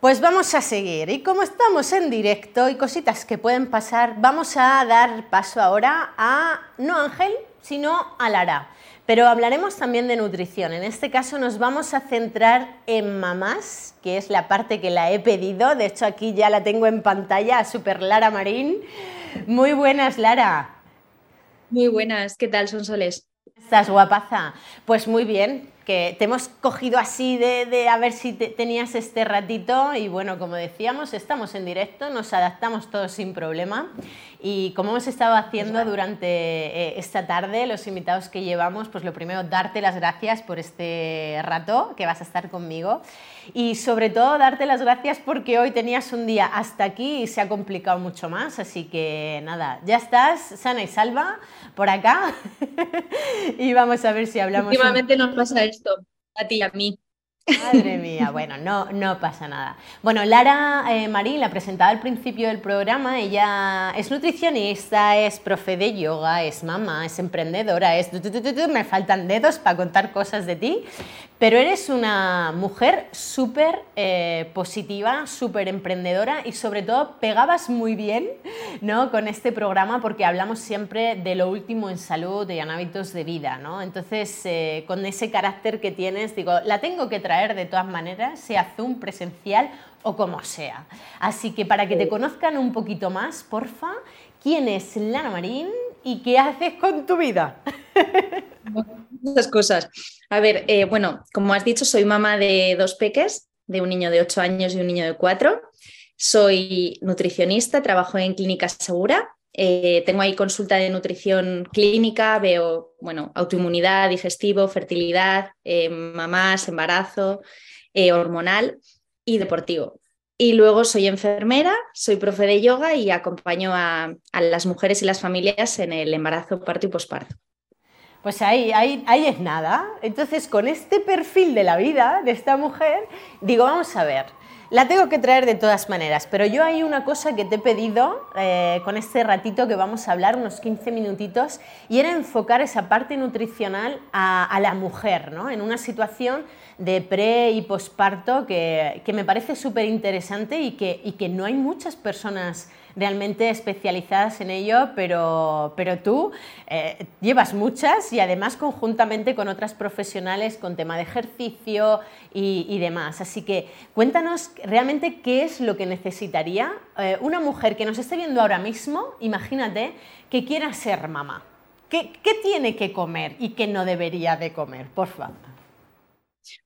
Pues vamos a seguir y como estamos en directo y cositas que pueden pasar, vamos a dar paso ahora a no Ángel, sino a Lara. Pero hablaremos también de nutrición. En este caso nos vamos a centrar en mamás, que es la parte que la he pedido. De hecho aquí ya la tengo en pantalla, a Super Lara Marín. Muy buenas, Lara. Muy buenas, ¿qué tal, son soles? ¿Estás guapaza? Pues muy bien, te hemos cogido así de, a ver si tenías este ratito y bueno, como decíamos, estamos en directo, nos adaptamos todos sin problema y como hemos estado haciendo durante eh, esta tarde, los invitados que llevamos, pues lo primero, darte las gracias por este rato que vas a estar conmigo y sobre todo darte las gracias porque hoy tenías un día hasta aquí y se ha complicado mucho más, así que nada, ya estás sana y salva por acá y vamos a ver si hablamos. Últimamente nos pasa esto, a ti y a mí. Madre mía, bueno, no, no pasa nada. Bueno, Lara eh, Marín, la presentaba al principio del programa, ella es nutricionista, es profe de yoga, es mamá, es emprendedora, es... Me faltan dedos para contar cosas de ti, pero eres una mujer súper eh, positiva, súper emprendedora y sobre todo pegabas muy bien ¿no? con este programa porque hablamos siempre de lo último en salud y en hábitos de vida. ¿no? Entonces, eh, con ese carácter que tienes, digo, la tengo que traer de todas maneras, sea Zoom presencial o como sea. Así que para que te conozcan un poquito más, porfa, ¿quién es Lana Marín y qué haces con tu vida? Muchas cosas. A ver, eh, bueno, como has dicho, soy mamá de dos peques, de un niño de 8 años y un niño de 4. Soy nutricionista, trabajo en Clínica Segura. Eh, tengo ahí consulta de nutrición clínica, veo, bueno, autoinmunidad, digestivo, fertilidad, eh, mamás, embarazo, hormonal y deportivo. Y luego soy enfermera, soy profe de yoga y acompaño a las mujeres y las familias en el embarazo, parto y posparto. Pues ahí, ahí, ahí es nada. Entonces, con este perfil de la vida de esta mujer, digo, vamos a ver, la tengo que traer de todas maneras, pero yo hay una cosa que te he pedido eh, con este ratito que vamos a hablar, unos 15 minutitos, y era enfocar esa parte nutricional a, la mujer, ¿no? En una situación de pre y posparto que, que me parece súper interesante y que, y que no hay muchas personas realmente especializadas en ello, pero, pero tú eh, llevas muchas y además conjuntamente con otras profesionales con tema de ejercicio y, demás. Así que cuéntanos realmente qué es lo que necesitaría eh, una mujer que nos esté viendo ahora mismo, imagínate, que quiera ser mamá. ¿Qué, ¿Qué, tiene que comer y qué no debería de comer? Por favor.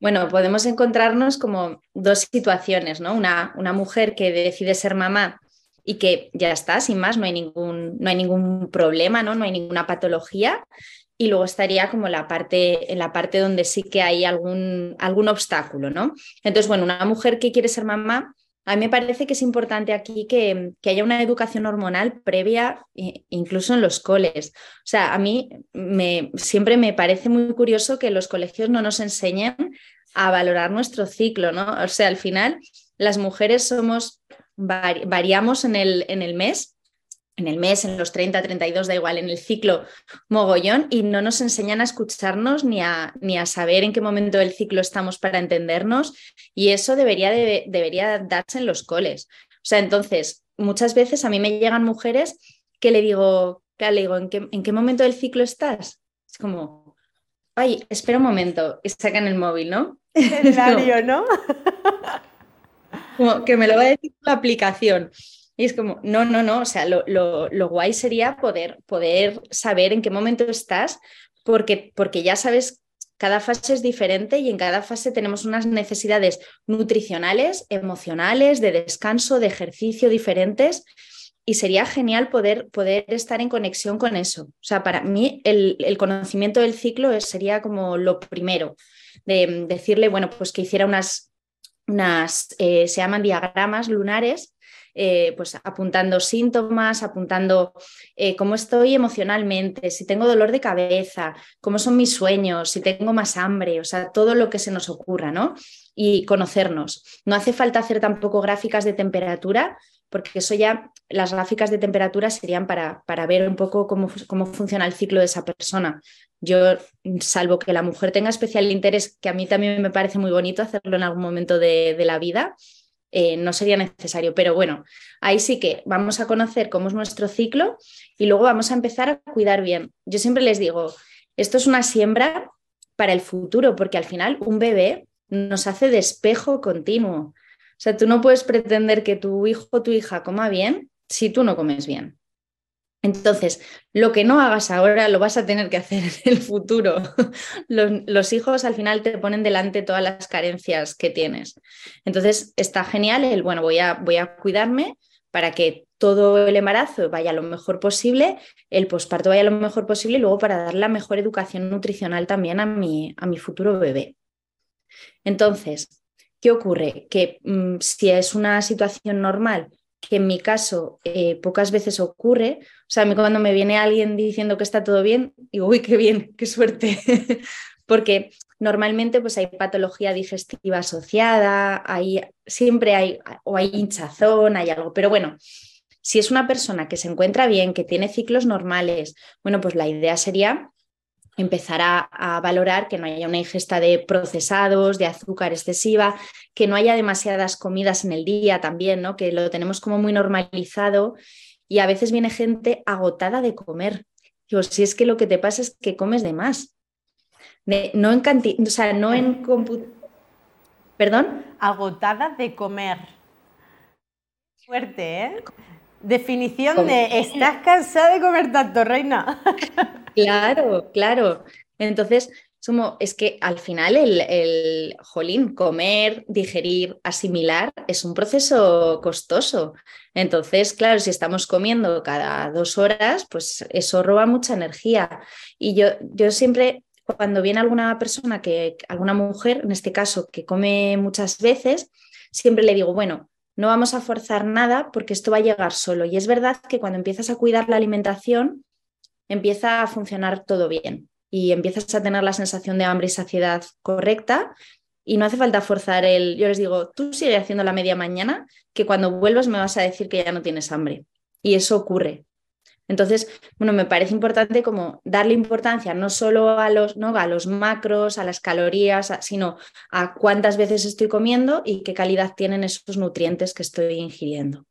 Bueno, podemos encontrarnos como dos situaciones, ¿no? Una, una mujer que decide ser mamá y que ya está, sin más, no hay ningún, no hay ningún problema, ¿no? no hay ninguna patología. Y luego estaría como la parte, en la parte donde sí que hay algún, algún obstáculo, ¿no? Entonces, bueno, una mujer que quiere ser mamá, a mí me parece que es importante aquí que, que, haya una educación hormonal previa, incluso en los coles. O sea, a mí me, siempre me parece muy curioso que los colegios no nos enseñen a valorar nuestro ciclo, ¿no? O sea, al final, las mujeres somos variamos en el, en el mes, en el mes, en los 30, 32, da igual, en el ciclo mogollón y no nos enseñan a escucharnos ni a, ni a saber en qué momento del ciclo estamos para entendernos y eso debería, debería darse en los coles. O sea, entonces, muchas veces a mí me llegan mujeres que le digo, le digo, ¿en qué, ¿en qué momento del ciclo estás? Es como, ay, espera un momento, y sacan el móvil, ¿no? ¿no? como que me lo va a decir la aplicación. Y es como, no, no, no, o sea, lo, lo, guay sería poder, poder saber en qué momento estás, porque, porque ya sabes, cada fase es diferente y en cada fase tenemos unas necesidades nutricionales, emocionales, de descanso, de ejercicio diferentes. Y sería genial poder, poder estar en conexión con eso. O sea, para mí el, el conocimiento del ciclo sería como lo primero, de decirle, bueno, pues que hiciera unas unas, eh, se llaman diagramas lunares, eh, pues apuntando síntomas, apuntando eh, cómo estoy emocionalmente, si tengo dolor de cabeza, cómo son mis sueños, si tengo más hambre, o sea, todo lo que se nos ocurra, ¿no? Y conocernos. No hace falta hacer tampoco gráficas de temperatura, porque eso ya, las gráficas de temperatura serían para, para ver un poco cómo, cómo funciona el ciclo de esa persona. Yo, salvo que la mujer tenga especial interés, que a mí también me parece muy bonito hacerlo en algún momento de, la vida, eh, no sería necesario. Pero bueno, ahí sí que vamos a conocer cómo es nuestro ciclo y luego vamos a empezar a cuidar bien. Yo siempre les digo, esto es una siembra para el futuro, porque al final un bebé nos hace despejo continuo. O sea, tú no puedes pretender que tu hijo o tu hija coma bien si tú no comes bien. Entonces, lo que no hagas ahora lo vas a tener que hacer en el futuro. Los, hijos al final te ponen delante todas las carencias que tienes. Entonces, está genial el, bueno, voy a, voy a cuidarme para que todo el embarazo vaya lo mejor posible, el posparto vaya lo mejor posible y luego para dar la mejor educación nutricional también a mi, a mi futuro bebé. Entonces, ¿qué ocurre? Que mm, si es una situación normal, que en mi caso eh, pocas veces ocurre. O sea, cuando me viene alguien diciendo que está todo bien, digo, uy, qué bien, qué suerte. Porque normalmente pues hay patología digestiva asociada, hay, siempre hay, o hay hinchazón, hay algo. Pero bueno, si es una persona que se encuentra bien, que tiene ciclos normales, bueno, pues la idea sería empezar a, valorar que no haya una ingesta de procesados, de azúcar excesiva, que no haya demasiadas comidas en el día también, ¿no? que lo tenemos como muy normalizado y a veces viene gente agotada de comer. Digo, si es que lo que te pasa es que comes de más. no en cantidad, o sea, no en ¿Perdón? Agotada de comer. Fuerte, ¿eh? Definición de estás cansada de comer tanto, reina. Claro, claro. Entonces, es que al final el, el jolín, comer, digerir, asimilar es un proceso costoso. Entonces, claro, si estamos comiendo cada dos horas, pues eso roba mucha energía. Y yo, yo siempre, cuando viene alguna persona, que, alguna mujer, en este caso, que come muchas veces, siempre le digo, bueno, no vamos a forzar nada porque esto va a llegar solo. Y es verdad que cuando empiezas a cuidar la alimentación, empieza a funcionar todo bien y empiezas a tener la sensación de hambre y saciedad correcta y no hace falta forzar el, yo les digo, tú sigue haciendo la media mañana, que cuando vuelvas me vas a decir que ya no tienes hambre. Y eso ocurre. Entonces, bueno, me parece importante como darle importancia no solo a los, ¿no? a los macros, a las calorías, sino a cuántas veces estoy comiendo y qué calidad tienen esos nutrientes que estoy ingiriendo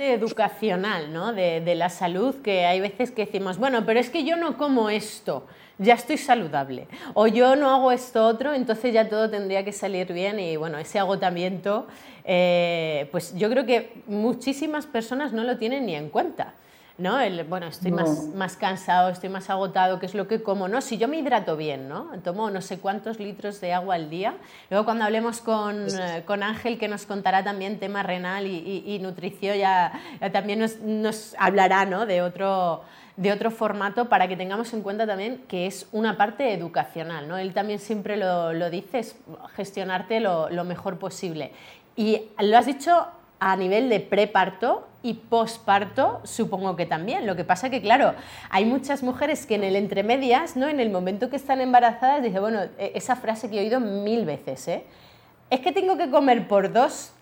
educacional, ¿no? De, de, la salud, que hay veces que decimos, bueno, pero es que yo no como esto, ya estoy saludable, o yo no hago esto otro, entonces ya todo tendría que salir bien y bueno, ese agotamiento, eh, pues yo creo que muchísimas personas no lo tienen ni en cuenta. ¿No? El, bueno, estoy más, más cansado, estoy más agotado, ¿qué es lo que como? No, si yo me hidrato bien, ¿no? Tomo no sé cuántos litros de agua al día. Luego cuando hablemos con, eh, con Ángel, que nos contará también tema renal y, y, nutrición, ya, también nos, nos hablará, ¿no? De otro de otro formato para que tengamos en cuenta también que es una parte educacional. ¿no? Él también siempre lo, lo dice, es gestionarte lo, lo, mejor posible. Y lo has dicho a nivel de preparto y posparto, supongo que también. Lo que pasa que, claro, hay muchas mujeres que en el entremedias, ¿no? en el momento que están embarazadas, dice, bueno, e, esa frase que he oído mil veces, ¿eh? es que tengo que comer por dos.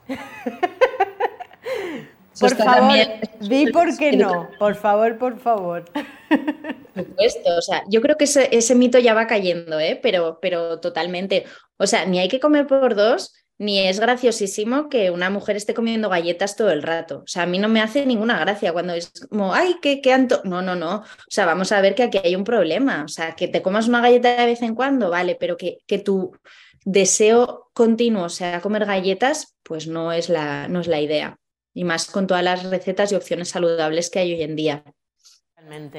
por favor, di por qué no, por favor, por favor. Por supuesto, o sea, yo creo que ese, ese mito ya va cayendo, ¿eh? pero, pero totalmente. O sea, ni hay que comer por dos, ni es graciosísimo que una mujer esté comiendo galletas todo el rato. O sea, a mí no me hace ninguna gracia cuando es como, ay, qué, qué anto. No, no, no. O sea, vamos a ver que aquí hay un problema. O sea, que te comas una galleta de vez en cuando, vale, pero que, que tu deseo continuo sea comer galletas, pues no es, la, no es la idea. Y más con todas las recetas y opciones saludables que hay hoy en día.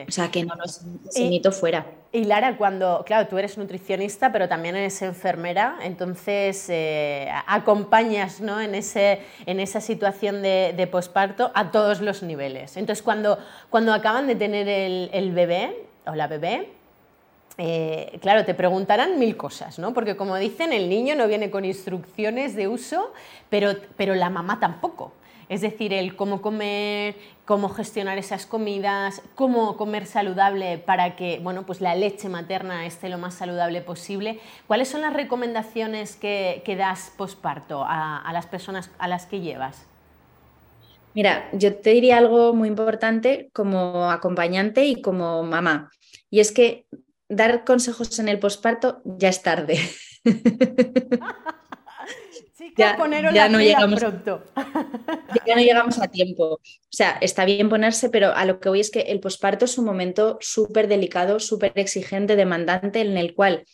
O sea, que no nos mito fuera. Y Lara, cuando, claro, tú eres nutricionista, pero también eres enfermera, entonces eh, acompañas ¿no? en, ese, en esa situación de, de, posparto a todos los niveles. Entonces, cuando, cuando acaban de tener el, el bebé o la bebé, eh, claro, te preguntarán mil cosas, ¿no? Porque como dicen, el niño no viene con instrucciones de uso, pero, pero la mamá tampoco. Es decir, el cómo comer, cómo gestionar esas comidas, cómo comer saludable para que bueno, pues la leche materna esté lo más saludable posible. ¿Cuáles son las recomendaciones que, das posparto a, a las personas a las que llevas? Mira, yo te diría algo muy importante como acompañante y como mamá. Y es que dar consejos en el posparto ya es tarde. ya, ya no llegamos pronto. Ya no llegamos a tiempo. O sea, está bien ponerse, pero a lo que voy es que el posparto es un momento súper delicado, súper exigente, demandante, en el cual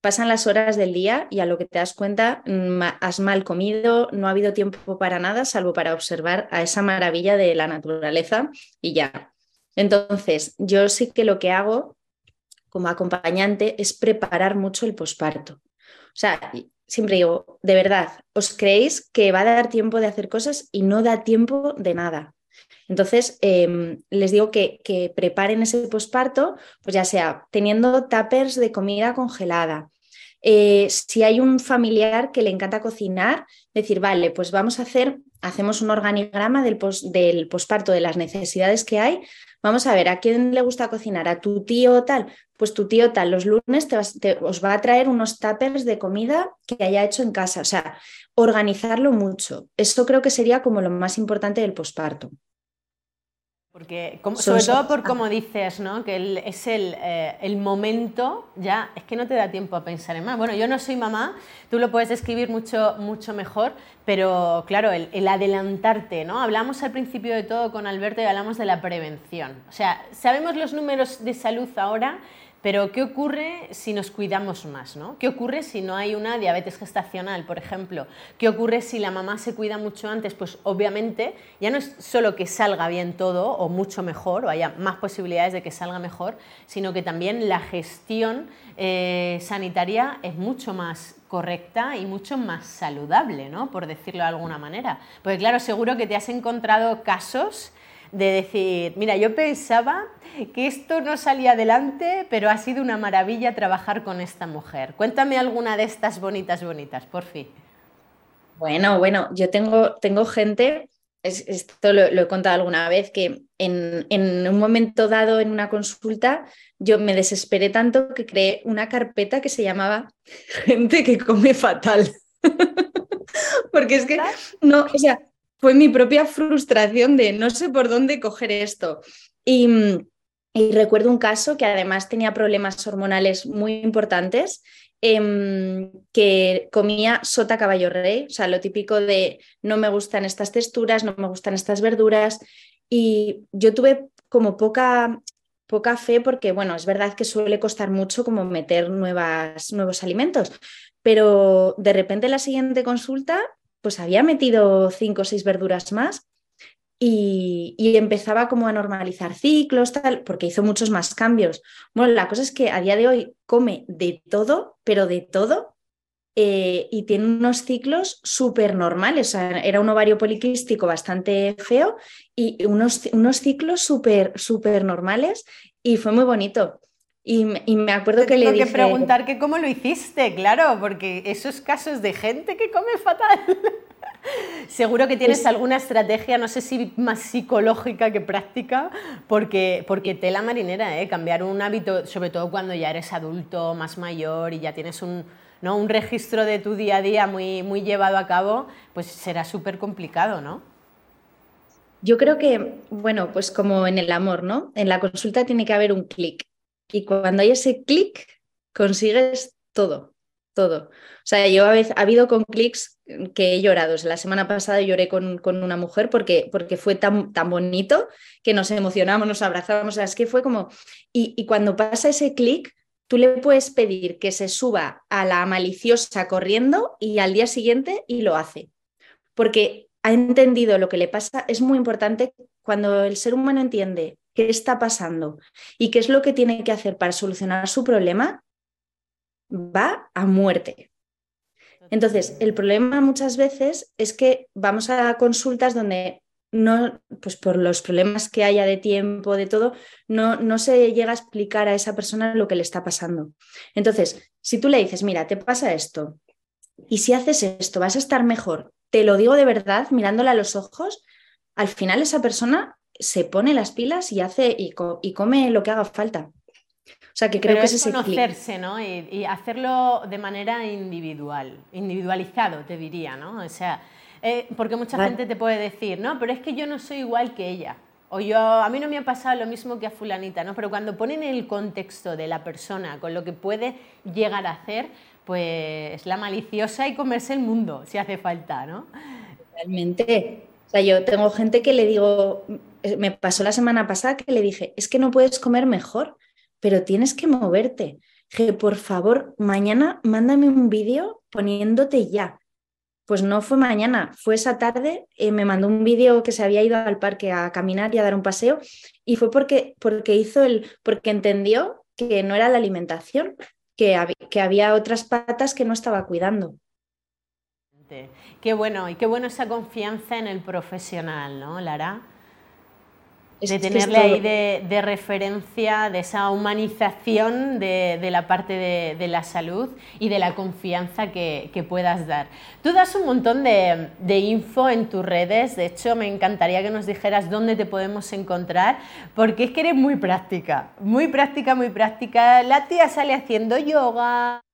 pasan las horas del día y a lo que te das cuenta mm, has mal comido, no ha habido tiempo para nada, salvo para observar a esa maravilla de la naturaleza y ya. Entonces, yo sí que lo que hago como acompañante es preparar mucho el posparto. O sea, siempre digo, de verdad, ¿os creéis que va a dar tiempo de hacer cosas y no da tiempo de nada? Entonces, em, les digo que, que, preparen ese posparto, pues ya sea teniendo tuppers de comida congelada. Eh, si hay un familiar que le encanta cocinar, decir, vale, pues vamos a hacer, hacemos un organigrama del, del posparto, de las necesidades que hay. Vamos a ver, ¿a quién le gusta cocinar? ¿A tu tío tal? pues tu tío tal, los lunes te, os va a traer unos tuppers de comida que haya hecho en casa. O sea, organizarlo mucho. Eso creo que sería como lo más importante del posparto. Porque, sobre todo por como dices, ¿no? que es eh, el, momento, ya, es que no te da tiempo a pensar en más. Bueno, yo no soy mamá, tú lo puedes describir mucho, mucho mejor, pero claro, el, el, adelantarte, ¿no? Hablamos al principio de todo con Alberto y hablamos de la prevención. O sea, sabemos los números de salud ahora pero ¿qué ocurre si nos cuidamos más? ¿no? ¿Qué ocurre si no hay una diabetes gestacional, por ejemplo? ¿Qué ocurre si la mamá se cuida mucho antes? Pues obviamente ya no es solo que salga bien todo o mucho mejor o haya más posibilidades de que salga mejor, sino que también la gestión eh, sanitaria es mucho más correcta y mucho más saludable, ¿no? por decirlo de alguna manera. Porque claro, seguro que te has encontrado casos de decir, mira, yo pensaba que esto no salía adelante, pero ha sido una maravilla trabajar con esta mujer. Cuéntame alguna de estas bonitas, bonitas, por fin. Bueno, bueno, yo tengo, tengo gente, esto lo, he contado alguna vez, que en, en, un momento dado en una consulta yo me desesperé tanto que creé una carpeta que se llamaba Gente que come fatal. Porque es que, no, o sea, fue mi propia frustración de no sé por dónde coger esto. Y, recuerdo un caso que además tenía problemas hormonales muy importantes, em, que comía sota caballo rey, o sea, lo típico de no me gustan estas texturas, no me gustan estas verduras. Y yo tuve como poca, poca fe porque, bueno, es verdad que suele costar mucho como meter nuevas, nuevos alimentos, pero de repente la siguiente consulta pues había metido cinco o seis verduras más y, empezaba como a normalizar ciclos, tal, porque hizo muchos más cambios. Bueno, la cosa es que a día de hoy come de todo, pero de todo, eh, y tiene unos ciclos súper normales. Era un ovario poliquístico bastante feo y unos, unos ciclos súper, súper normales y fue muy bonito. Y, me acuerdo que le dije... que preguntar que cómo lo hiciste, claro, porque esos casos de gente que come fatal. Seguro que tienes alguna estrategia, no sé si más psicológica que práctica, porque, porque tela marinera, ¿eh? cambiar un hábito, sobre todo cuando ya eres adulto, más mayor y ya tienes un, ¿no? un registro de tu día a día muy, muy llevado a cabo, pues será súper complicado, ¿no? Yo creo que, bueno, pues como en el amor, ¿no? En la consulta tiene que haber un clic. Y cuando hay ese clic, consigues todo, todo. O sea, yo a veces, ha habido con clics que he llorado. la semana pasada lloré con, con, una mujer porque, porque fue tan, tan bonito que nos emocionamos, nos abrazamos. O sea, es que fue como. Y, y cuando pasa ese clic, tú le puedes pedir que se suba a la maliciosa corriendo y al día siguiente y lo hace. Porque ha entendido lo que le pasa. Es muy importante cuando el ser humano entiende qué está pasando y qué es lo que tiene que hacer para solucionar su problema, va a muerte. Entonces, el problema muchas veces es que vamos a consultas donde no, pues por los problemas que haya de tiempo, de todo, no, no se llega a explicar a esa persona lo que le está pasando. Entonces, si tú le dices, mira, te pasa esto, y si haces esto, vas a estar mejor, te lo digo de verdad, mirándola a los ojos, al final esa persona se pone las pilas y hace y, y come lo que haga falta. O sea, que creo que es, ese conocerse, ¿no? Y, hacerlo de manera individual, individualizado, te diría, ¿no? O sea, eh, porque mucha gente te puede decir, no, pero es que yo no soy igual que ella. O yo, a mí no me ha pasado lo mismo que a fulanita, ¿no? Pero cuando ponen el contexto de la persona con lo que puede llegar a hacer, pues la maliciosa y comerse el mundo, si hace falta, ¿no? Realmente. O sea, yo tengo gente que le digo, me pasó la semana pasada que le dije, es que no puedes comer mejor, pero tienes que moverte. Que por favor, mañana mándame un vídeo poniéndote ya. Pues no fue mañana, fue esa tarde, eh, me mandó un vídeo que se había ido al parque a caminar y a dar un paseo y fue porque, porque hizo el, porque entendió que no era la alimentación, que, que había otras patas que no estaba cuidando. Qué bueno, y qué bueno esa confianza en el profesional, ¿no, Lara? De tenerle ahí de, referencia, de esa humanización de, la parte de, la salud y de la confianza que, puedas dar. Tú das un montón de, info en tus redes, de hecho me encantaría que nos dijeras dónde te podemos encontrar, porque es que eres muy práctica, muy práctica, muy práctica. La tía sale haciendo yoga,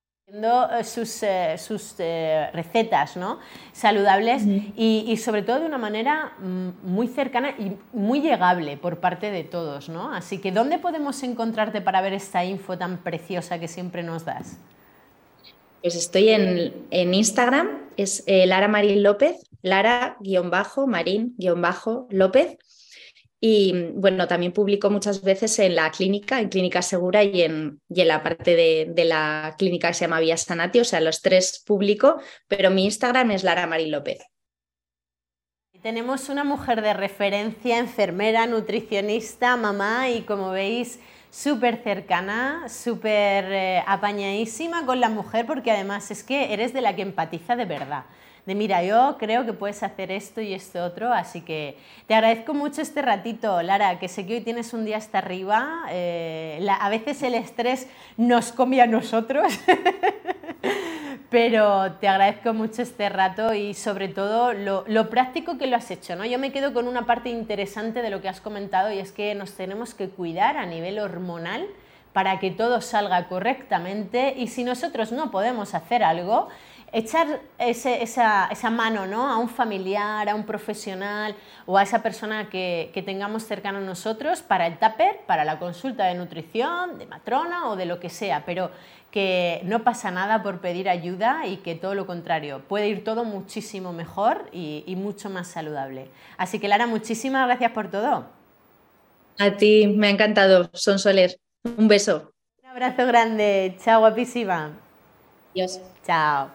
sus, eh, sus eh, recetas ¿no? saludables y, sobre todo de una manera mm, muy cercana y muy llegable por parte de todos. ¿no? Así que, ¿dónde podemos encontrarte para ver esta info tan preciosa que siempre nos das? Pues estoy en, en Instagram, es Lara Marín López, Lara-Marín-López. Y bueno, también publico muchas veces en la clínica, en Clínica Segura y en, y en la parte de, la clínica que se llama Vía Sanati, o sea, los tres publico, pero mi Instagram es Lara Marín López. Tenemos una mujer de referencia, enfermera, nutricionista, mamá y como veis, súper cercana, súper eh, apañadísima con la mujer porque además es que eres de la que empatiza de verdad de mira, yo creo que puedes hacer esto y esto otro, así que te agradezco mucho este ratito, Lara, que sé que hoy tienes un día hasta arriba, eh, a veces el estrés nos come a nosotros, pero te agradezco mucho este rato y sobre todo lo, práctico que lo has hecho, ¿no? Yo me quedo con una parte interesante de lo que has comentado y es que nos tenemos que cuidar a nivel hormonal para que todo salga correctamente y si nosotros no podemos hacer algo, echar esa, mano ¿no? a un familiar, a un profesional o a esa persona que, tengamos cercano a nosotros para el tupper, para la consulta de nutrición, de matrona o de lo que sea, pero que no pasa nada por pedir ayuda y que todo lo contrario, puede ir todo muchísimo mejor y, y mucho más saludable. Así que Lara, muchísimas gracias por todo. A ti, me ha encantado, Son Soler. Un beso. Un abrazo grande, chao guapísima. Adiós. Chao.